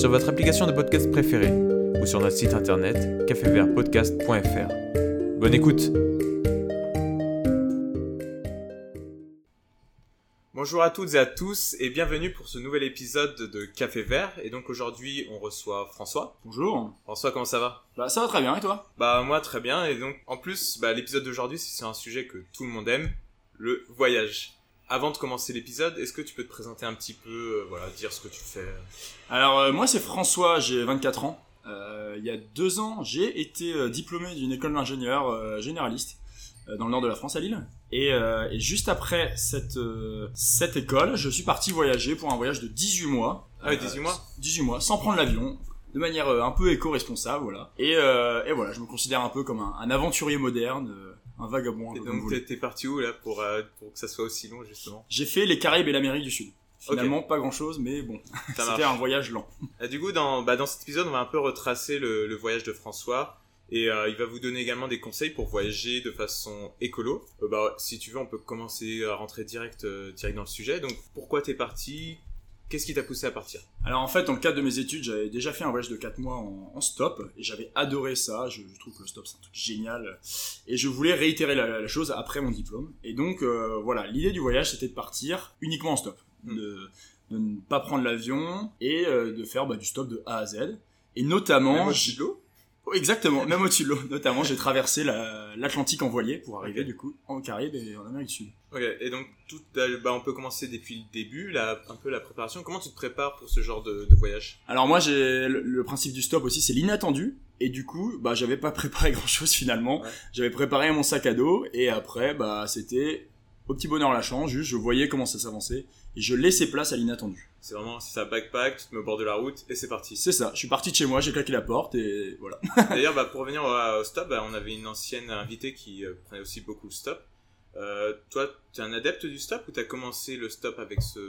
sur votre application de podcast préférée ou sur notre site internet cafévertpodcast.fr. Bonne écoute Bonjour à toutes et à tous et bienvenue pour ce nouvel épisode de Café Vert. Et donc aujourd'hui on reçoit François. Bonjour. François, comment ça va? Bah ça va très bien et toi? Bah moi très bien et donc en plus bah, l'épisode d'aujourd'hui c'est sur un sujet que tout le monde aime, le voyage. Avant de commencer l'épisode, est-ce que tu peux te présenter un petit peu, euh, voilà, dire ce que tu fais? Alors euh, moi c'est François, j'ai 24 ans. Euh, il y a deux ans j'ai été euh, diplômé d'une école d'ingénieur euh, généraliste euh, dans le nord de la France à Lille. Et, euh, et juste après cette, euh, cette école, je suis parti voyager pour un voyage de 18 mois. Ah ouais, Euh, 18 mois? 18 mois, sans prendre l'avion, de manière un peu éco-responsable, voilà. Et, euh, et voilà, je me considère un peu comme un, un aventurier moderne, euh, un vagabond. Et donc t'es- parti où là pour, euh, pour que ça soit aussi long justement? J'ai fait les Caraïbes et l'Amérique du Sud. Finalement, pas grand chose, mais bon, Ça c'était un voyage lent. Ah, du coup, dans, bah, dans cet épisode, on va un peu retracer le, le voyage de François. Et euh, il va vous donner également des conseils pour voyager de façon écolo. Euh, bah, si tu veux, on peut commencer à rentrer direct, euh, direct dans le sujet. Donc, pourquoi t'es parti? Qu'est-ce qui t'a poussé à partir? Alors en fait, dans le cadre de mes études, j'avais déjà fait un voyage de 4 mois en, en stop et j'avais adoré ça. Je, je trouve que le stop c'est un truc génial et je voulais réitérer la, la chose après mon diplôme. Et donc euh, voilà, l'idée du voyage c'était de partir uniquement en stop, Mm. de, de ne pas prendre l'avion et euh, de faire bah, du stop de A à Z. Et notamment, Même au j'ai- exactement, même au-dessus de l'eau. Notamment, j'ai traversé la- l'Atlantique en voilier pour arriver du coup en Caraïbes et en Amérique du Sud. Ok, et donc, tout, bah, on peut commencer depuis le début, là, un peu la préparation. Comment tu te prépares pour ce genre de, de voyage? Alors moi j'ai le, le principe du stop aussi c'est l'inattendu et du coup bah j'avais pas préparé grand chose finalement. Ouais. J'avais préparé mon sac à dos et après bah c'était au petit bonheur la chance juste je voyais comment ça s'avançait et je laissais place à l'inattendu. C'est vraiment, c'est ça, backpack, tu te mets au bord de la route, et c'est parti. C'est ça, je suis parti de chez moi, j'ai claqué la porte et voilà. D'ailleurs, bah, pour revenir au, au stop, bah, on avait une ancienne invitée qui euh, prenait aussi beaucoup le stop. Euh, toi, tu es un adepte du stop ou tu as commencé le stop avec ce,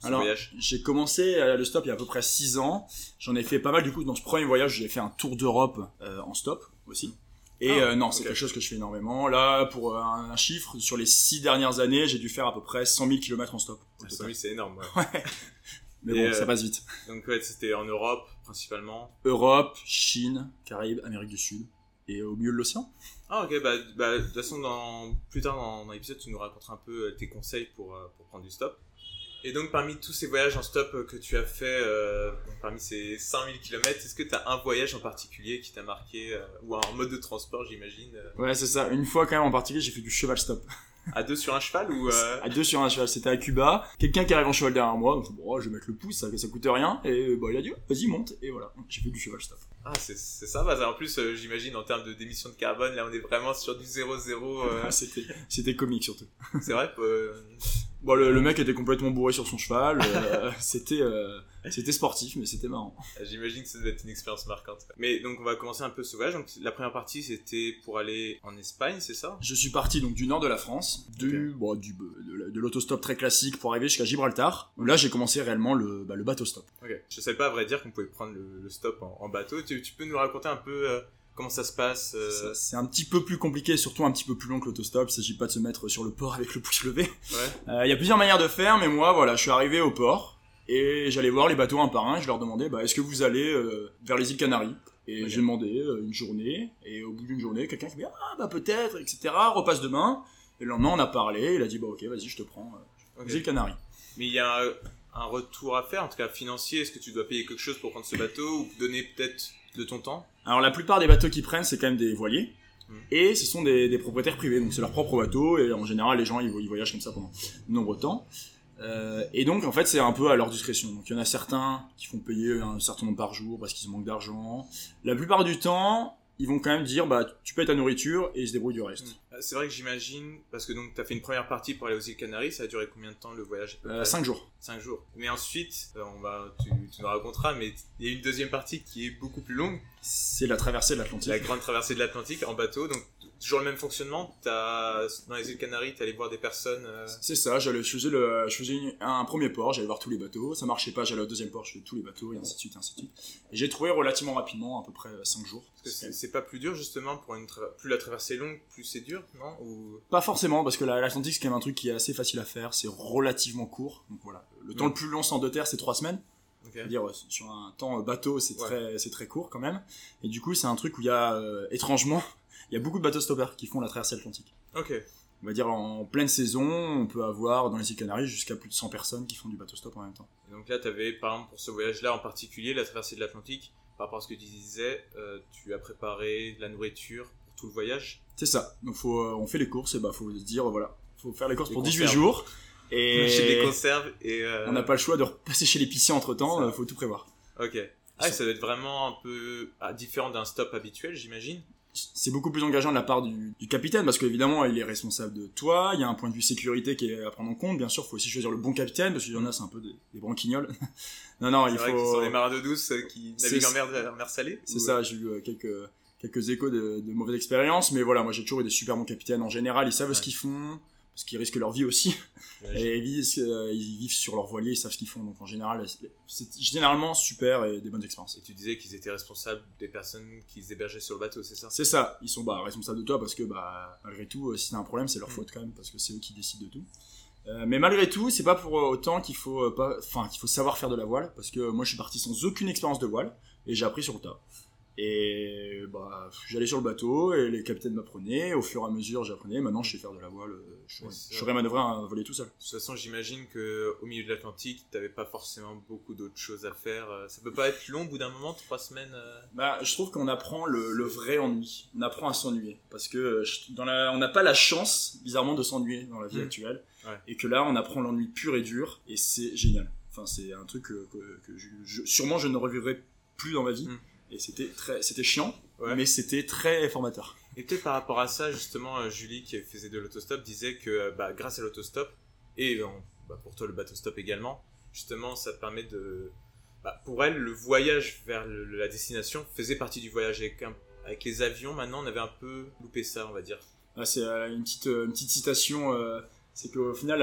ce Alors voyage? j'ai commencé à le stop il y a à peu près 6 ans. J'en ai fait pas mal du coup dans ce premier voyage j'ai fait un tour d'Europe euh, en stop aussi. Et Ah, euh, non, c'est quelque chose que je fais énormément. Là, pour euh, un, un chiffre, sur les 6 dernières années, j'ai dû faire à peu près 100 000 km en stop. Ah, c'est énorme. ouais. Mais Et, bon, euh, ça passe vite. Donc, ouais, c'était en Europe principalement. Europe, Chine, Caraïbes, Amérique du Sud. Et au milieu de l'océan Ah, ok, bah, bah, de toute façon, dans, plus tard dans, dans l'épisode, tu nous raconteras un peu euh, tes conseils pour, euh, pour prendre du stop. Et donc, parmi tous ces voyages en stop euh, que tu as fait, euh, parmi ces 100 000 km, est-ce que tu as un voyage en particulier qui t'a marqué, euh, ou un mode de transport, j'imagine, euh, Ouais, c'est ça. Une fois quand même en particulier, j'ai fait du cheval stop. à deux sur un cheval ou euh, À deux sur un cheval, c'était à Cuba. Quelqu'un qui arrive en cheval derrière moi, donc bon, je vais mettre le pouce, ça, ça coûte rien. Et bah, il a dit, vas-y, monte. Et voilà, j'ai fait du cheval stop. Ah, c'est ça, en plus, j'imagine, en termes de d'émissions de carbone, là, on est vraiment sur du 0-0. euh, Ah, c'était, c'était comique surtout. c'est vrai, euh, Bon, le, le mec était complètement bourré sur son cheval. euh, c'était, euh, c'était sportif, mais c'était marrant. j'imagine que ça doit être une expérience marquante. Mais donc, on va commencer un peu voyage. Donc, la première partie, c'était pour aller en Espagne, c'est ça? Je suis parti donc du nord de la France, du, bon, du, de, la- de l'autostop très classique pour arriver jusqu'à Gibraltar. Là, j'ai commencé réellement le, bah, le bateau stop. Ok. Je savais pas, à vrai dire, qu'on pouvait prendre le, le stop en, en bateau. Tu, tu peux nous raconter un peu euh, comment ça se passe euh, C'est un petit peu plus compliqué, surtout un petit peu plus long que l'autostop. Il s'agit pas de se mettre sur le port avec le pouce levé. Ouais. Euh, Il y a plusieurs manières de faire, mais moi, voilà, je suis arrivé au port et j'allais voir les bateaux un par un. Je leur demandais, bah, est-ce que vous allez euh, vers les îles Canaries? Et j'ai demandé une journée, et au bout d'une journée, quelqu'un qui me dit, ah bah peut-être, etc. Repasse demain. Et le lendemain, on a parlé. Il a dit, bah ok, vas-y, je te prends euh, Ok. les îles Canaries. Mais il y a un, un retour à faire, en tout cas financier. Est-ce que tu dois payer quelque chose pour prendre ce bateau ou donner peut-être de ton temps Alors la plupart des bateaux qu'ils prennent, c'est quand même des voiliers. Mm. Et ce sont des, des propriétaires privés, donc c'est leur propre bateau, et en général les gens ils, vo- ils voyagent comme ça pendant de nombreux temps. Euh, et donc en fait c'est un peu à leur discrétion. Donc il y en a certains qui font payer un certain nombre par jour parce qu'ils manquent d'argent. La plupart du temps, ils vont quand même dire bah tu payes ta nourriture et ils se débrouillent du reste. Ah, C'est vrai que j'imagine, parce que donc tu as fait une première partie pour aller aux îles Canaries, ça a duré combien de temps le voyage 5 jours. 5 jours. Mais ensuite, euh, on va, tu, tu, nous raconteras, mais il y a une deuxième partie qui est beaucoup plus longue. C'est la traversée de l'Atlantique. La grande traversée de l'Atlantique en bateau. Donc toujours le même fonctionnement. As, dans les îles Canaries, tu allais voir des personnes. Euh, C'est ça. J'allais, je faisais, le, je faisais un premier port, j'allais voir tous les bateaux. Ça marchait pas, j'allais au deuxième port, je faisais tous les bateaux, et ainsi de suite, et ainsi de suite. Et j'ai trouvé relativement rapidement, à peu près 5 jours. Parce que c'est, pas plus dur justement pour une plus la traversée est longue, plus c'est dur, non Ou... Pas forcément, parce que l'Atlantique c'est quand même un truc qui est assez facile à faire. C'est relativement court. Donc voilà. Le temps le plus long sans deux terre, c'est 3 semaines. Okay. dire sur un temps bateau c'est très c'est très court quand même et du coup c'est un truc où il y a euh, étrangement il y a beaucoup de bateaux stoppers qui font la traversée atlantique ok on va dire en pleine saison on peut avoir dans les îles Canaries jusqu'à plus de 100 personnes qui font du bateau stop en même temps et donc là tu avais par exemple pour ce voyage là en particulier la traversée de l'Atlantique par rapport à ce que tu disais euh, tu as préparé la nourriture pour tout le voyage? C'est ça donc faut euh, on fait les courses et bah faut se dire voilà faut faire les courses pour 18 jours et chez des conserves et euh... on n'a pas le choix de repasser chez l'épicier entre temps, il faut tout prévoir. Ok. Ah, ça doit être vraiment un peu ah, différent d'un stop habituel, j'imagine. C'est beaucoup plus engageant de la part du, du capitaine parce qu'évidemment il est responsable de toi, il y a un point de vue sécurité qui est à prendre en compte, bien sûr il faut aussi choisir le bon capitaine parce qu'il y en a c'est un peu des, des branquignoles. non non il vrai faut... Ce sont des marins d'eau douce qui naviguent en mer, mer salée. C'est ça, j'ai eu quelques quelques échos de, de mauvaises expériences mais voilà moi j'ai toujours eu des super bons capitaines en général ils savent ouais. ce qu'ils font parce qu'ils risquent leur vie aussi. et ils vivent, euh, ils vivent, sur leur voilier, ils savent ce qu'ils font. Donc en général, c'est généralement super et des bonnes expériences. Et tu disais qu'ils étaient responsables des personnes qui se hébergeaient sur le bateau, c'est ça? C'est ça. Ils sont bah, responsables de toi parce que bah, malgré tout, si t'as un problème, c'est leur mmh. faute quand même parce que c'est eux qui décident de tout. Euh, mais malgré tout, c'est pas pour autant qu'il faut pas, enfin qu'il faut savoir faire de la voile parce que moi je suis parti sans aucune expérience de voile et j'ai appris sur le tas. Et bah, j'allais sur le bateau et les capitaines m'apprenaient. Au fur et à mesure, j'apprenais. Maintenant, je sais faire de la voile. Je, ouais, je saurais manœuvrer un voler tout seul. De toute façon, j'imagine que au milieu de l'Atlantique, t'avais pas forcément beaucoup d'autres choses à faire. Ça peut pas être long au bout d'un moment, trois semaines. Euh... Bah, je trouve qu'on apprend le, le, vrai ennui. On apprend à s'ennuyer parce que dans la, on n'a pas la chance, bizarrement, de s'ennuyer dans la vie mmh. actuelle. Ouais. Et que là, on apprend l'ennui pur et dur et c'est génial. Enfin, c'est un truc que, que, que je, je, sûrement je ne revivrai plus dans ma vie. Mmh et c'était très c'était chiant ouais. mais c'était très formateur. Et peut-être par rapport à ça justement euh, Julie qui faisait de l'autostop disait que bah, grâce à l'autostop et euh, bah, pour toi le bateau stop également justement ça te permet de bah, pour elle le voyage vers le, la destination faisait partie du voyage. Avec, un, avec les avions maintenant on avait un peu loupé ça on va dire. Ah, c'est euh, une petite une petite citation euh, c'est qu'au final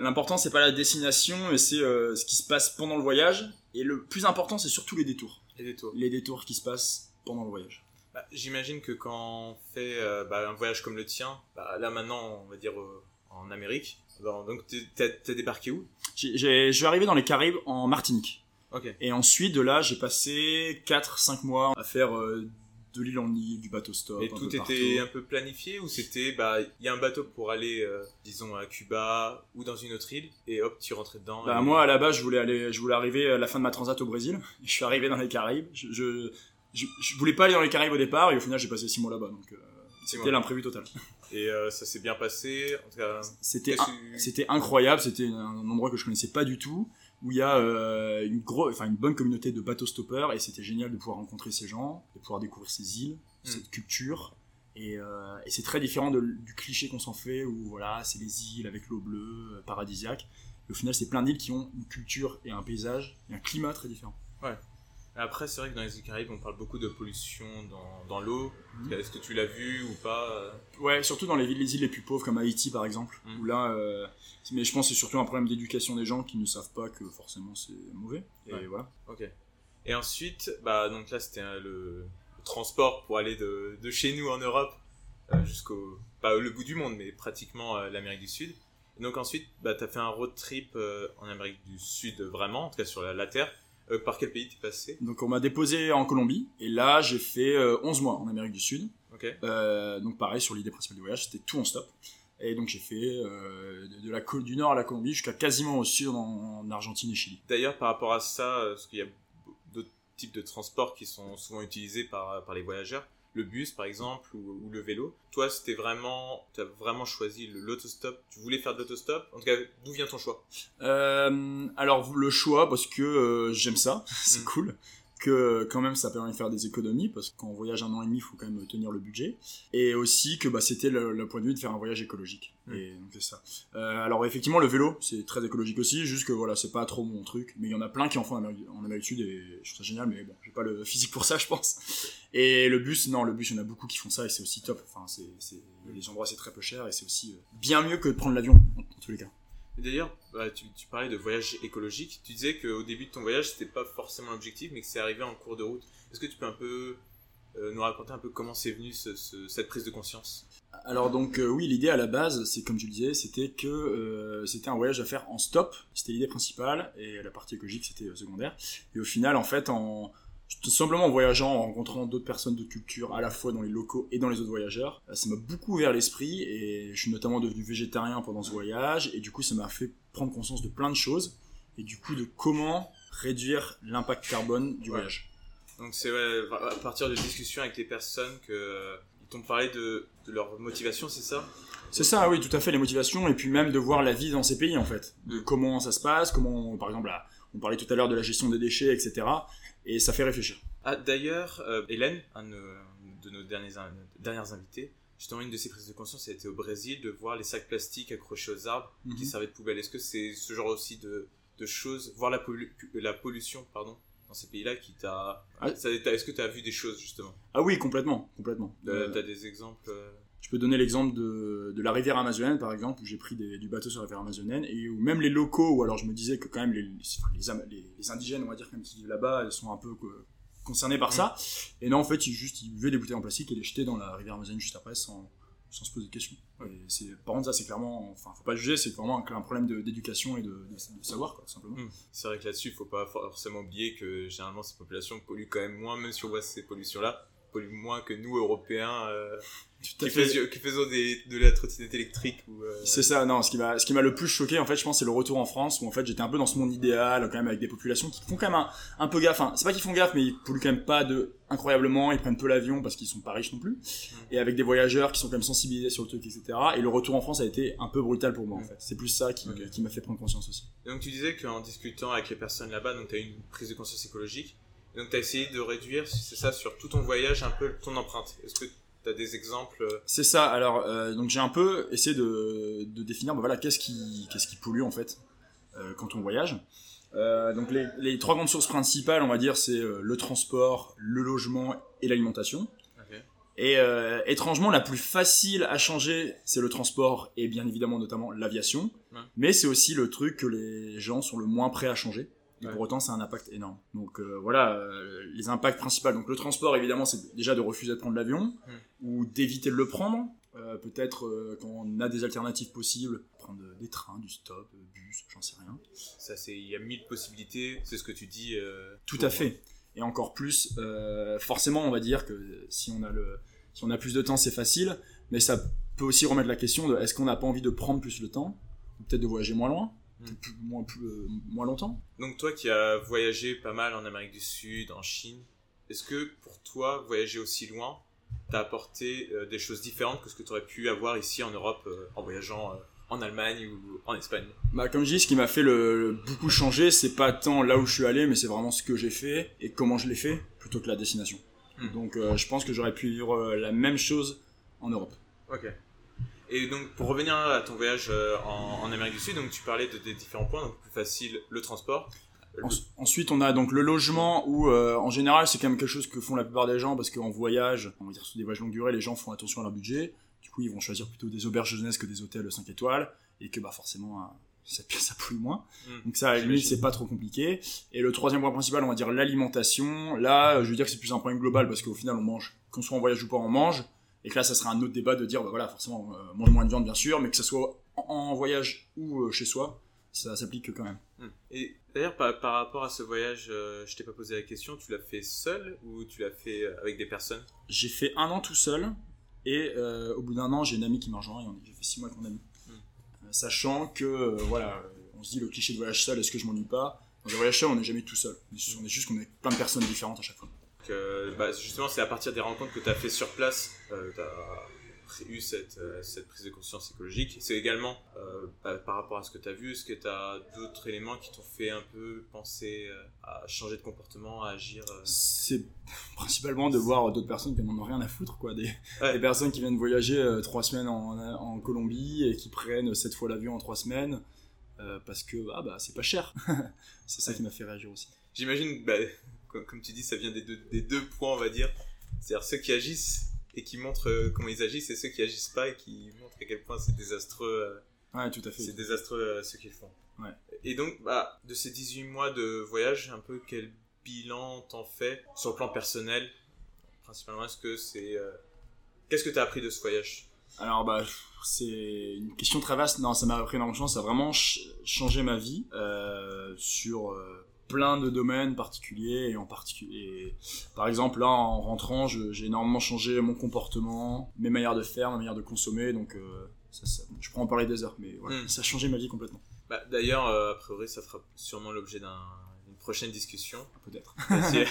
l'important c'est pas la destination mais c'est euh, ce qui se passe pendant le voyage. Et le plus important c'est surtout les détours les détours. Les détours qui se passent pendant le voyage. Bah, J'imagine que quand on fait euh, bah, un voyage comme le tien, bah, là maintenant on va dire euh, en Amérique, donc t'as débarqué où? Je suis arrivé dans les Caraïbes en Martinique. Okay. Et ensuite de là j'ai passé 4-5 mois à faire euh, de l'île en île, du bateau stop. Et tout était un peu planifié ou c'était bah il y a un bateau pour aller euh, disons à Cuba ou dans une autre île et hop tu rentrais dedans. Bah et... moi à la base je voulais aller je voulais arriver à la fin de ma transat au Brésil. Je suis arrivé dans les Caraïbes. Je je, je, je voulais pas aller dans les Caraïbes au départ et au final j'ai passé 6 mois là-bas donc euh, c'était l'imprévu total. Et euh, ça s'est bien passé en tout cas. C'était c'était incroyable c'était un endroit que je connaissais pas du tout où il y a euh, une, gros, une bonne communauté de bateaux stoppeurs et c'était génial de pouvoir rencontrer ces gens, de pouvoir découvrir ces îles, mmh. cette culture. Et, euh, et c'est très différent de, du cliché qu'on s'en fait où voilà, c'est les îles avec l'eau bleue, euh, paradisiaque. Et au final, c'est plein d'îles qui ont une culture et un paysage et un climat très différent. Ouais. Après, c'est vrai que dans les îles Caraïbes, on parle beaucoup de pollution dans, dans l'eau. Mmh. Est-ce que tu l'as vu ou pas Ouais, surtout dans les, villes, les îles les plus pauvres comme Haïti par exemple, mmh. où là, euh, mais je pense que c'est surtout un problème d'éducation des gens qui ne savent pas que forcément c'est mauvais. Et ouais. voilà. Ok. Et ensuite, bah donc là c'était le, le, transport pour aller de, de chez nous en Europe euh, jusqu'au pas le bout du monde, mais pratiquement euh, l'Amérique du Sud. Et donc ensuite, bah t'as fait un road trip euh, en Amérique du Sud vraiment, en tout cas sur la, la terre. Euh, par quel pays t'es passé Donc on m'a déposé en Colombie et là j'ai fait euh, 11 mois en Amérique du Sud. Okay. Euh, donc pareil sur l'idée principale du voyage, c'était tout en stop. Et donc j'ai fait euh, de, la du nord à la Colombie jusqu'à quasiment au sud en, en Argentine et Chili. D'ailleurs par rapport à ça, parce qu'il y a d'autres types de transports qui sont souvent utilisés par, par les voyageurs, le bus par exemple ou, ou le vélo. Toi, c'était vraiment, tu as vraiment choisi l'autostop. Tu voulais faire de l'autostop? En tout cas, d'où vient ton choix? Euh, Alors le choix parce que euh, j'aime ça, c'est mmh. cool. Que quand même ça permet de faire des économies parce qu'en voyage un an et demi il faut quand même tenir le budget. Et aussi que bah, c'était le, point de vue de faire un voyage écologique. Et donc c'est ça. Euh, alors effectivement le vélo c'est très écologique aussi juste que voilà c'est pas trop mon truc. Mais il y en a plein qui en font en Amérique, du Sud et je trouve ça génial mais bon j'ai pas le physique pour ça je pense. Et le bus non le bus il y en a beaucoup qui font ça et c'est aussi top. Enfin c'est les endroits c'est très peu cher et c'est aussi euh, bien mieux que de prendre l'avion en tous les cas D'ailleurs, bah, tu, parlais de voyage écologique. Tu disais qu'au début de ton voyage, c'était pas forcément l'objectif, mais que c'est arrivé en cours de route. Est-ce que tu peux un peu euh, nous raconter un peu comment c'est venu cette prise de conscience? Alors donc euh, oui, l'idée à la base, c'est comme tu le disais, c'était que euh, c'était un voyage à faire en stop. C'était l'idée principale et la partie écologique c'était secondaire. Et au final, en fait, en tout simplement en voyageant, en rencontrant d'autres personnes de culture, à la fois dans les locaux et dans les autres voyageurs, euh, ça m'a beaucoup ouvert l'esprit et je suis notamment devenu végétarien pendant ce voyage et du coup ça m'a fait prendre conscience de plein de choses et du coup de comment réduire l'impact carbone du voyage. Donc c'est à partir de discussions avec les personnes que ils t'ont parlé de, leur motivation, c'est ça? C'est ça, oui, tout à fait, les motivations, et puis même de voir la vie dans ces pays, en fait. De comment ça se passe, comment, par exemple, on parlait tout à l'heure de la gestion des déchets, etc et ça fait réfléchir. Ah, D'ailleurs, euh, Hélène, un de nos derniers, dernières invités, justement une de ses prises de conscience, a été au Brésil de voir les sacs plastiques accrochés aux arbres qui mhm. servaient de poubelle. Est-ce que c'est ce genre aussi de, de choses, voir la, la pollution, pardon, dans ces pays-là qui t'a... Ah. Est-ce que tu as vu des choses justement? Ah oui, complètement, complètement. Tu as, euh, des exemples euh? Je peux donner l'exemple de, la rivière amazonienne, par exemple, où j'ai pris du bateau sur la rivière amazonienne, et où même les locaux, ou alors je me disais que quand même les, indigènes, on va dire, quand qui vivent là-bas, sont un peu concernés par ça. Et non, en fait, ils, juste, ils buvaient des bouteilles en plastique et les jetaient dans la rivière amazonienne juste après, sans, se poser de questions. c'est, par contre, ça, c'est clairement, enfin, faut pas juger, c'est vraiment un, problème d'éducation et de, savoir, quoi, simplement. Mmh. C'est vrai que là-dessus, faut pas forcément oublier que généralement, ces populations polluent quand même moins, même si on voit ces pollutions-là, polluent moins que nous, Européens. Euh, qui, faisons des, de la trottinette électrique euh, c'est ça non ce qui m'a ce qui m'a le plus choqué en fait je pense c'est le retour en France où en fait j'étais un peu dans ce monde idéal quand même avec des populations qui font quand même un, peu gaffe enfin c'est pas qu'ils font gaffe mais ils polluent quand même pas de incroyablement ils prennent peu l'avion parce qu'ils sont pas riches non plus mm. et avec des voyageurs qui sont quand même sensibilisés sur le truc etc et le retour en France a été un peu brutal pour moi en mm. fait c'est plus ça qui, qui m'a fait prendre conscience aussi donc tu disais qu'en discutant avec les personnes là-bas donc tu as eu une prise de conscience écologique donc tu as essayé de réduire c'est ça sur tout ton voyage un peu ton empreinte est-ce que T'as des exemples euh C'est ça. Alors, euh, donc j'ai un peu essayé de, de définir, bah voilà, qu'est-ce qui, qu'est-ce qui pollue en fait euh, quand on voyage. donc les, les, trois grandes sources principales, on va dire, c'est le transport, le logement et l'alimentation. Et étrangement, la plus facile à changer, c'est le transport et bien évidemment notamment l'aviation. Mais c'est aussi le truc que les gens sont le moins prêts à changer. Et pour autant, c'est un impact énorme. Donc euh, voilà, euh, les impacts principaux. Donc le transport, évidemment, c'est déjà de refuser de prendre l'avion hmm. ou d'éviter de le prendre. Euh, peut-être quand on a des alternatives possibles, prendre des trains, du stop, bus, j'en sais rien. Ça, c'est il y a mille possibilités. C'est ce que tu dis. Tout à fait. Et encore plus, forcément, on va dire que si on a le, si on a plus de temps, c'est facile. Mais ça peut aussi remettre la question de est-ce qu'on n'a pas envie de prendre plus le temps, peut-être de voyager moins loin? Moins, plus, euh, moins longtemps. Donc toi qui as voyagé pas mal en Amérique du Sud, en Chine, est-ce que pour toi, voyager aussi loin, t'a apporté euh, des choses différentes que ce que tu aurais pu avoir ici en Europe euh, en voyageant en Allemagne ou en Espagne? Bah comme je dis, ce qui m'a fait le, beaucoup changer, c'est pas tant là où je suis allé, mais c'est vraiment ce que j'ai fait et comment je l'ai fait, plutôt que la destination. Hmm. Donc je pense que j'aurais pu vivre la même chose en Europe. Ok. Et donc, pour revenir à ton voyage euh, en, Amérique du Sud, donc tu parlais de, des différents points, donc plus facile, le transport. ensuite, on a donc le logement où, euh, en général, c'est quand même quelque chose que font la plupart des gens parce qu'en voyage, on va dire sur des voyages longue durée, les gens font attention à leur budget. Du coup, ils vont choisir plutôt des auberges jeunesse que des hôtels 5 étoiles et que, bah, forcément, euh, ça, ça pollue moins. Hmm. Donc ça, à limite, c'est pas trop compliqué. Et le troisième point principal, on va dire l'alimentation. Là, je veux dire que c'est plus un problème global parce qu'au final, on mange, qu'on soit en voyage ou pas, on mange. Et que là, ça sera un autre débat de dire, bah voilà, forcément, euh, mange moins de viande, bien sûr, mais que ce soit en, voyage ou euh, chez soi, ça s'applique quand même. Hmm. Et d'ailleurs, par, rapport à ce voyage, euh, je t'ai pas posé la question, tu l'as fait seul ou tu l'as fait avec des personnes? J'ai fait un an tout seul, et au bout d'un an, j'ai une amie qui m'a rejoint, et j'ai fait six mois avec mon ami. Hmm. sachant que, voilà, on se dit le cliché de voyage seul, est-ce que je m'ennuie pas? Dans un voyage seul, on n'est jamais tout seul. On est juste qu'on est plein de personnes différentes à chaque fois bah, justement, c'est à partir des rencontres que tu as fait sur place, euh, tu as eu cette, euh, cette prise de conscience écologique. C'est également euh, bah, par rapport à ce que tu as vu, est-ce que tu as d'autres éléments qui t'ont fait un peu penser euh, à changer de comportement, à agir euh C'est principalement de voir d'autres personnes qui n'en ont rien à foutre, quoi. Des, Ouais. des personnes qui viennent voyager euh, trois semaines en, en Colombie et qui prennent sept fois l'avion en trois semaines euh, parce que ah bah c'est pas cher. c'est ça Ouais. qui m'a fait réagir aussi. J'imagine, bah, comme, tu dis, ça vient des deux, des deux points, on va dire. C'est-à-dire ceux qui agissent et qui montrent euh, comment ils agissent et ceux qui agissent pas et qui montrent à quel point c'est désastreux. euh, Ouais, tout à fait. C'est désastreux euh, ce qu'ils font. Ouais. Et donc, bah, de ces 18 mois de voyage, un peu quel bilan t'en fais sur le plan personnel? Principalement, est-ce que c'est. euh, Qu'est-ce que t'as appris de ce voyage? Alors bah c'est une question très vaste. Non, ça m'a appris énormément de chance. Ça a vraiment ch- changé ma vie euh, sur euh, plein de domaines particuliers et en particulier. Par exemple là en rentrant, j'ai énormément changé mon comportement, mes manières de faire, ma manière de consommer. Donc euh, ça, ça- je pourrais en parler des heures, mais voilà, Mm. ça a changé ma vie complètement. bah, D'ailleurs, euh, a priori, ça fera sûrement l'objet d'une prochaine discussion. Peut-être. Si-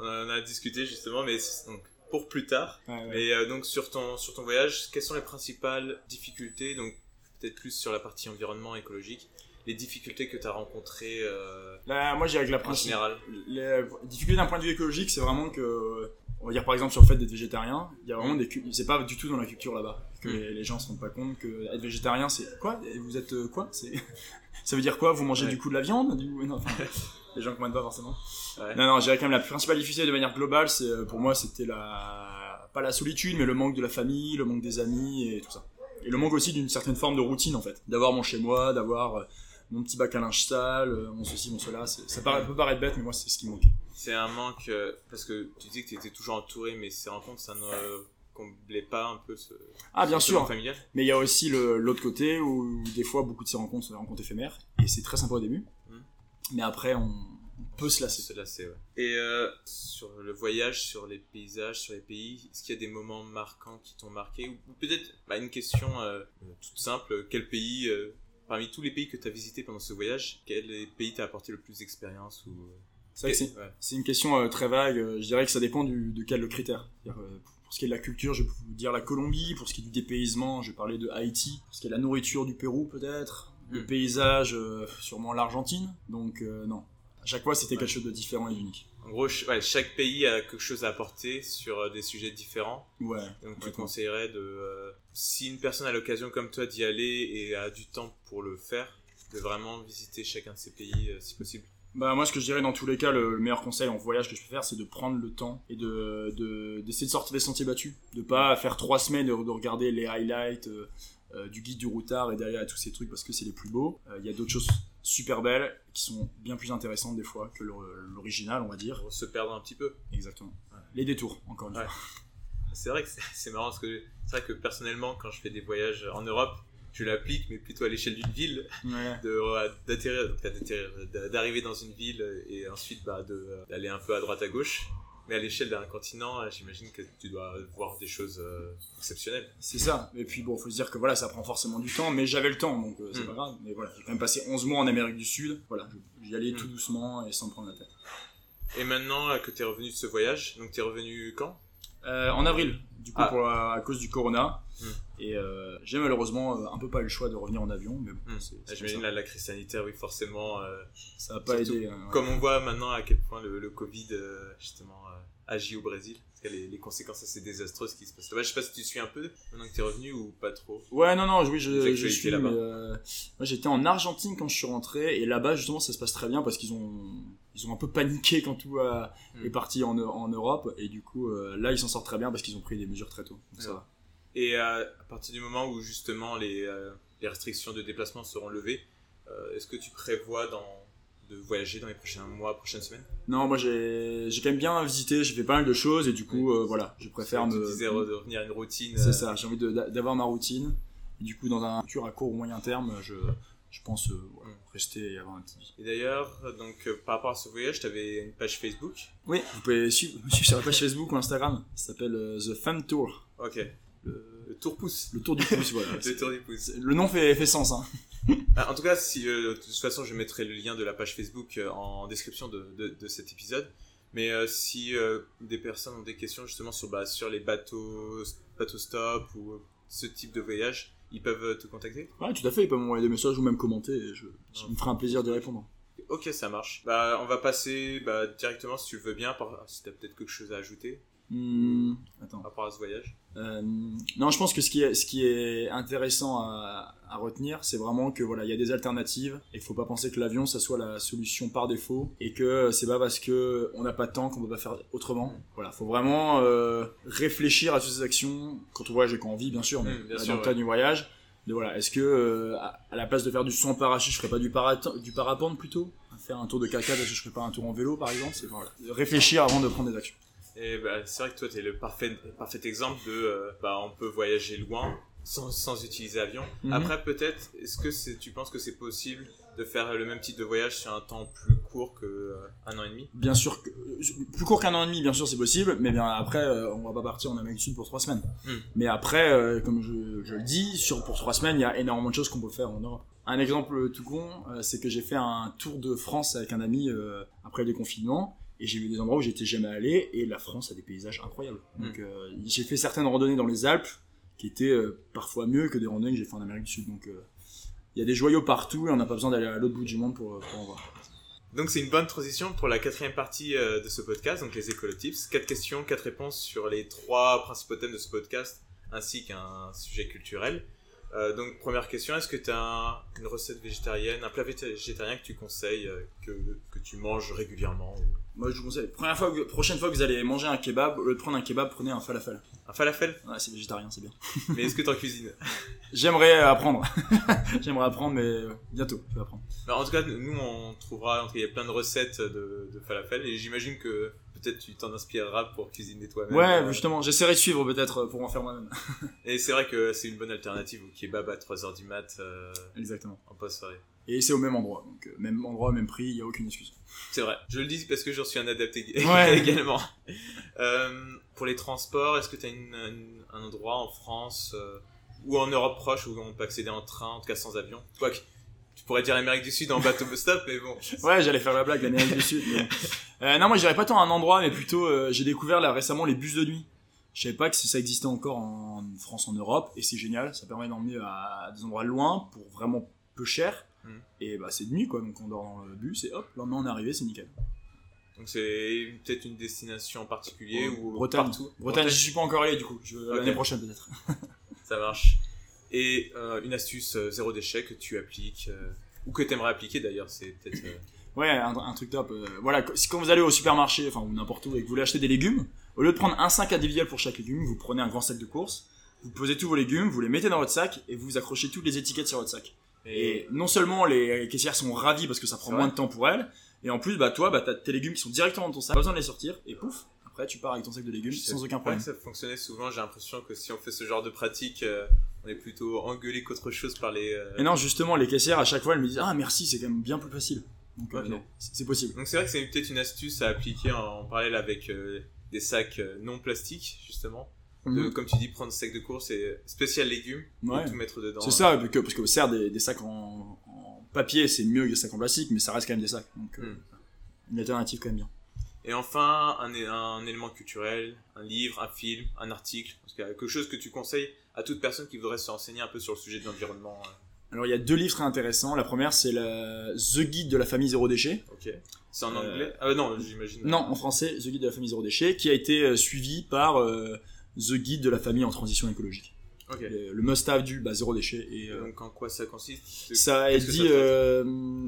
on en a discuté justement, mais donc, pour plus tard. Ouais, euh, donc sur ton, sur ton voyage, quelles sont les principales difficultés, donc peut-être plus sur la partie environnement écologique, les difficultés que tu as rencontrées euh, Là, moi, j'ai avec la principe. général Les difficultés d'un point de vue écologique, c'est vraiment que, on va dire par exemple sur le fait d'être végétarien, il y a vraiment des, c'est pas du tout dans la culture là-bas que Mm. les, les gens se rendent pas compte que être végétarien, c'est quoi? Vous êtes euh, quoi? C'est, ça veut dire quoi? Vous mangez Ouais. du coup de la viande? Du... non, enfin, Les gens comprennent pas forcément. Ouais. Non, non, je dirais quand même la principale difficulté de manière globale, c'est euh, pour moi, c'était la pas la solitude, mais le manque de la famille, le manque des amis et tout ça. Et le manque aussi d'une certaine forme de routine en fait, d'avoir mon chez moi, d'avoir euh, mon petit bac à linge sale, euh, mon ceci, mon cela. Ça paraît, peut paraître bête, mais moi, c'est ce qui me manquait. C'est un manque, euh, parce que tu dis que tu étais toujours entouré, mais ces rencontres, ça ne comblait pas un peu ce, Ah, bien ce sûr. familial? Mais il y a aussi l'autre côté où des fois beaucoup de ces rencontres sont des rencontres éphémères et c'est très sympa au début. Mm. Mais après on, on peut se lasser. C'est ouais. Et euh, sur le voyage, sur les paysages, sur les pays, est-ce qu'il y a des moments marquants qui t'ont marqué? Ou, peut-être bah, une question euh, toute simple quel pays, euh, parmi tous les pays que tu as visités pendant ce voyage, quel pays t'a apporté le plus d'expérience ou... euh, C'est vrai que c'est Ouais. c'est une question euh, très vague. euh, Je dirais que ça dépend du, de quel critère. Euh, Pour ce qui est de la culture, je peux vous dire la Colombie. Pour ce qui est du dépaysement, je vais parler de Haïti. Pour ce qui est de la nourriture du Pérou, peut-être. Le Mm. paysage, euh, sûrement l'Argentine. Donc non. À chaque fois, c'était Ouais. quelque chose de différent et d'unique. En gros, ouais, chaque pays a quelque chose à apporter sur euh, des sujets différents. Ouais. Donc tu conseillerais de... euh, si une personne a l'occasion comme toi d'y aller et a du temps pour le faire, de vraiment visiter chacun de ces pays euh, si possible? Bah moi ce que je dirais dans tous les cas le, le meilleur conseil en voyage que je peux faire c'est de prendre le temps et de de- d'essayer de, sortir des sentiers battus de pas faire trois semaines de, de regarder les highlights euh, du guide du routard et derrière tous ces trucs parce que c'est les plus beaux il y a d'autres choses super belles qui sont bien plus intéressantes des fois que l'original on va dire Pour se perdre un petit peu. exactement les détours encore une Ouais. fois C'est vrai que c'est- marrant parce que c'est vrai que personnellement, quand je fais des voyages en Europe, je l'applique, mais plutôt à l'échelle d'une ville, Ouais. euh, d'arriver dans une ville et ensuite bah, euh, d'aller un peu à droite à gauche. Mais à l'échelle d'un continent, euh, j'imagine que tu dois voir des choses euh, exceptionnelles. C'est ça. Et puis bon, faut se dire que voilà, ça prend forcément du temps, mais j'avais le temps, donc euh, c'est Mm. pas grave. Mais voilà, j'ai quand même passé 11 mois en Amérique du Sud. Voilà, j'y allais Mm. tout doucement et sans me prendre la tête. Et maintenant que tu es revenu de ce voyage, donc tu es revenu quand? Euh, en avril, du coup, Ah. pour la- à cause du corona. Mm. Et j'ai malheureusement un peu pas eu le choix de revenir en avion, mais bon, Hmm. Ah, J'imagine là, la crise sanitaire, oui, forcément. ça. ça a pas aidé. hein, ouais. Comme on voit maintenant à quel point le, le Covid, justement, agit au Brésil. Les, les conséquences assez désastreuses qui se passent là-bas. Je sais pas si tu suis un peu maintenant que tu es revenu ou pas trop. Ouais, non, non, oui, je, suis. là-bas. euh, moi, j'étais en Argentine quand je suis rentré, et là-bas, justement, ça se passe très bien parce qu'ils ont, ils ont un peu paniqué quand tout a- Mm. est parti en, en Europe, et du coup, euh, là, ils s'en sortent très bien parce qu'ils ont pris des mesures très tôt. Donc, ça va. Et euh, à partir du moment où justement les, euh, les restrictions de déplacement seront levées, euh, est-ce que tu prévois dans, de voyager dans les prochains mois, prochaines semaines Non, moi, j'ai, quand même bien visité, j'ai fait pas mal de choses, et du coup, euh, voilà, je préfère Tu me. disais re- de revenir à une routine. C'est euh, ça, j'ai envie d'avoir ma routine. Et du coup, dans un futur à court ou moyen terme, je, je pense euh, voilà, Mm. rester et avoir un petit vie. Et d'ailleurs, donc par rapport à ce voyage, tu avais une page Facebook. Oui, vous pouvez suivre, me suivre sur la page Facebook ou Instagram. Ça s'appelle The Fun Tour. Ok. Le, le tour pouce. Le tour du pouce, voilà. Le tour du pouce. Le nom fait, fait sens, hein. Ah, En tout cas, si, euh, de toute façon, je mettrai le lien de la page Facebook euh, en description de, de, de cet épisode. Mais euh, si des personnes ont des questions justement sur, bah, sur les bateaux bateau stop ou ce type de voyage, ils peuvent te contacter? Ouais, tout à fait, ils peuvent m'envoyer des messages ou même commenter, et je, je me ferai un plaisir d'y répondre. Ok, ça marche. Bah, on va passer bah, directement, si tu le veux bien, par... si tu as peut-être quelque chose à ajouter Hmm, attends. par rapport à ce voyage. Euh, non, je pense que ce qui est, ce qui est intéressant à, à retenir, c'est vraiment que voilà, il y a des alternatives et il faut pas penser que l'avion ça soit la solution par défaut et que c'est pas parce que on n'a pas de temps qu'on peut pas faire autrement. Voilà, faut vraiment euh, réfléchir à toutes ces actions quand on voyage et quand on vit bien sûr, mais Mm, bien sûr, dans le ouais. cas du voyage. De voilà, est-ce que euh, à la place de faire du saut en parachute, je ferais pas du, parapente plutôt? Faire un tour de caca, est-ce que je ferais pas un tour en vélo par exemple C'est voilà, réfléchir avant de prendre des actions. Et bah, c'est vrai que toi, tu es le parfait, parfait exemple de euh, bah, on peut voyager loin sans, sans utiliser avion. Mhm. Après, peut-être, est-ce que tu penses que c'est possible de faire le même type de voyage sur un temps plus court que euh, un an et demi? Bien sûr, que, euh, plus court qu'un an et demi, bien sûr, c'est possible, mais bien après, euh, on va pas partir en Amérique du Sud pour trois semaines. Hmm. Mais après, euh, comme je, je le dis, sur, pour trois semaines, il y a énormément de choses qu'on peut faire en Europe. Un exemple tout con, c'est que j'ai fait un tour de France avec un ami après le déconfinement, et j'ai vu des endroits où j'étais jamais allé, et la France a des paysages incroyables. Donc euh, j'ai fait certaines randonnées dans les Alpes qui étaient euh, parfois mieux que des randonnées que j'ai fait en Amérique du Sud. Donc euh, il y a des joyaux partout, et on n'a pas besoin d'aller à l'autre bout du monde pour, pour en voir. Donc c'est une bonne transition pour la quatrième partie euh, de ce podcast, donc les écolotips. Quatre questions, quatre réponses sur les trois principaux thèmes de ce podcast, ainsi qu'un sujet culturel. Euh, donc première question, est-ce que tu as une recette végétarienne, un plat végétarien que tu conseilles, euh, que, que tu manges régulièrement ou- Moi, je vous conseille, première fois, que- prochaine fois que vous allez manger un kebab, au lieu de prendre un kebab, prenez un falafel. Un falafel? Ouais, c'est végétarien, c'est bien. Mais est-ce que tu en cuisines? J'aimerais apprendre. J'aimerais apprendre, mais euh, bientôt, je vais apprendre. En tout cas, nous on trouvera, il y a plein de recettes de, de falafel et j'imagine que peut-être tu t'en inspireras pour cuisiner toi-même. Ouais, Euh, justement, j'essaierai de suivre peut-être pour en faire moi-même. Et c'est vrai que c'est une bonne alternative au kebab à 3h du mat euh, Exactement. en post-soirée. Et c'est au même endroit, donc euh, même endroit, même prix, il y a aucune excuse. C'est vrai. Je le dis parce que j'en suis un adepte Ouais. également. Euh, pour les transports, est-ce que tu as une, une- un endroit en France euh, ou en Europe proche où on peut accéder en train, en tout cas sans avion? Quoique, tu pourrais dire l'Amérique du Sud en bateau stop, mais bon. Ouais, j'allais faire la blague, l'Amérique du Sud. mais- Euh, non, moi, j'irais pas tant à un endroit, mais plutôt, euh, j'ai découvert là récemment les bus de nuit. Je savais pas que ça existait encore en France, en Europe, et c'est génial. Ça permet d'emmener à des endroits loin pour vraiment peu cher. Mm. Et bah, c'est de nuit, quoi. Donc, on dort dans le bus et hop, le lendemain, on est arrivé, c'est nickel. Donc c'est peut-être une destination en particulier ou Bretagne. partout? Bretagne, j'y suis pas encore allé, du coup. Je... L'année prochaine, peut-être. Ça marche. Et euh, une astuce euh, zéro déchet que tu appliques, euh, ou que tu aimerais appliquer d'ailleurs, c'est peut-être... Ouais, un, un truc top. voilà, si quand vous allez au supermarché, enfin, ou n'importe où, et que vous voulez acheter des légumes, au lieu de prendre un sac individuel pour chaque légume, vous prenez un grand sac de course, vous posez tous vos légumes, vous les mettez dans votre sac, et vous accrochez toutes les étiquettes sur votre sac. Et non seulement les caissières sont ravies parce que ça prend moins de temps pour elles, et en plus, bah, toi, bah, t'as tes légumes qui sont directement dans ton sac, pas besoin de les sortir, et pouf, après, tu pars avec ton sac de légumes sans aucun problème. ça fonctionnait souvent, j'ai l'impression que si on fait ce genre de pratique, on est plutôt engueulé qu'autre chose par les... euh, Et non, justement, les caissières, à chaque fois, elles me disent, ah, merci, c'est quand même bien plus facile. Donc, euh, c'est possible. Donc c'est vrai que c'est peut-être une astuce à appliquer en parallèle avec euh, des sacs euh, non plastiques, justement. De, Mhm. comme tu dis, prendre sac de course et spécial légumes, Ouais. tout mettre dedans. C'est ça, parce que, parce que certes, des, des sacs en, en papier, c'est mieux que des sacs en plastique, mais ça reste quand même des sacs. Donc, euh, Mm. une alternative quand même bien. Et enfin, un, un élément culturel, un livre, un film, un article, parce qu'il y a quelque chose que tu conseilles à toute personne qui voudrait se renseigner un peu sur le sujet de l'environnement. euh, Alors, il y a deux livres très intéressants. La première, c'est la The Guide de la famille zéro déchet. Ok. C'est en Euh, anglais? Ah non, j'imagine. Non, en français, The Guide de la famille zéro déchet, qui a été euh, suivi par euh, The Guide de la famille en transition écologique. Ok. Le, le must-have du bah, zéro déchet. Et, euh, Donc en quoi ça consiste? Ça dit,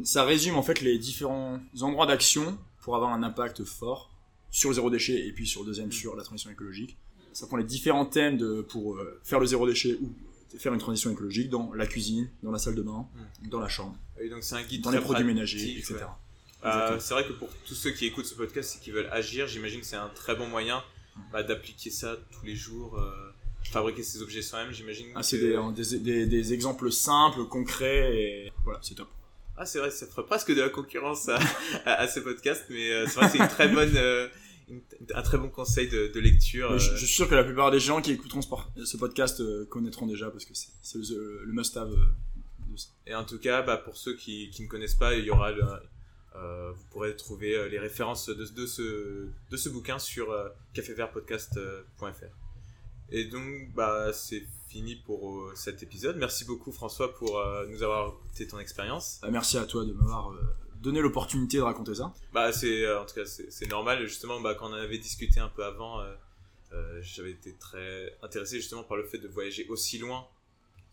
ça euh, résume en fait les différents endroits d'action pour avoir un impact fort sur le zéro déchet et puis sur le deuxième sur la transition écologique. Ça prend les différents thèmes de, pour euh, faire le zéro déchet ou faire une transition écologique dans la cuisine, dans la salle de bain, dans la chambre, Et donc c'est un guide dans les produits ménagers, etc. ouais. Euh, c'est vrai que pour tous ceux qui écoutent ce podcast et qui veulent agir, j'imagine que c'est un très bon moyen bah, d'appliquer ça tous les jours, euh, fabriquer ces objets soi-même, j'imagine. Ah, c'est que- des, euh, des, des- des exemples simples, concrets et voilà, c'est top. Ah, c'est vrai, ça ferait presque de la concurrence à, à, à ce podcast, mais euh, c'est vrai que c'est une très bonne, euh, une- un très bon conseil de, de lecture. Je, euh, je suis sûr que la plupart des gens qui écouteront ce, podcast euh, connaîtront déjà parce que c'est le, le must-have euh, de ça. Et en tout cas, bah, pour ceux qui, qui ne connaissent pas, il y aura le- euh, vous pourrez trouver les références de, de ce, de ce bouquin sur cafévertpodcast.fr. Et donc, bah, c'est fini pour cet épisode. Merci beaucoup François pour nous avoir écouté ton expérience. Bah, merci à toi de m'avoir donné l'opportunité de raconter ça. Bah, c'est en tout cas c'est normal. Justement, bah, quand on avait discuté un peu avant, j'avais été très intéressé justement par le fait de voyager aussi loin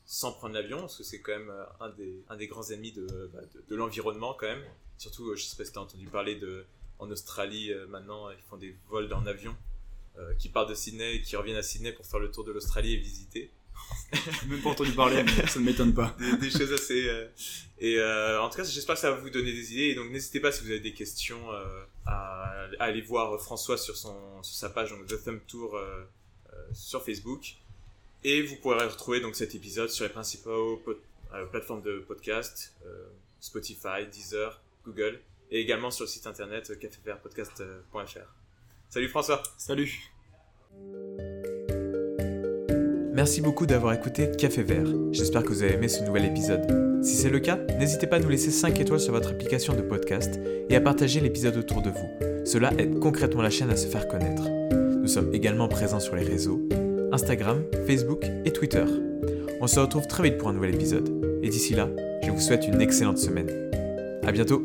sans prendre l'avion, parce que c'est quand même un des, un des grands ennemis de, bah, de, l'environnement quand même. Surtout, je sais pas si tu as entendu parler de en Australie maintenant, ils font des vols en avion. qui partent de Sydney et qui reviennent à Sydney pour faire le tour de l'Australie et visiter. Même pas entendu parler, mais ça ne m'étonne pas. Des, choses assez. Euh, et euh, en tout cas, j'espère que ça va vous donner des idées. Et donc, n'hésitez pas si vous avez des questions euh, à, aller voir François sur, son, sur sa page donc, The Thumb Tour sur Facebook. Et vous pourrez retrouver donc cet épisode sur les principaux plateformes de podcast Spotify, Deezer, Google, et également sur le site internet caféverpodcast.fr. Salut François. Salut. Merci beaucoup d'avoir écouté Café Vert. J'espère que vous avez aimé ce nouvel épisode. Si c'est le cas, n'hésitez pas à nous laisser 5 étoiles sur votre application de podcast et à partager l'épisode autour de vous. Cela aide concrètement la chaîne à se faire connaître. Nous sommes également présents sur les réseaux Instagram, Facebook et Twitter. On se retrouve très vite pour un nouvel épisode. Et d'ici là, je vous souhaite une excellente semaine. A bientôt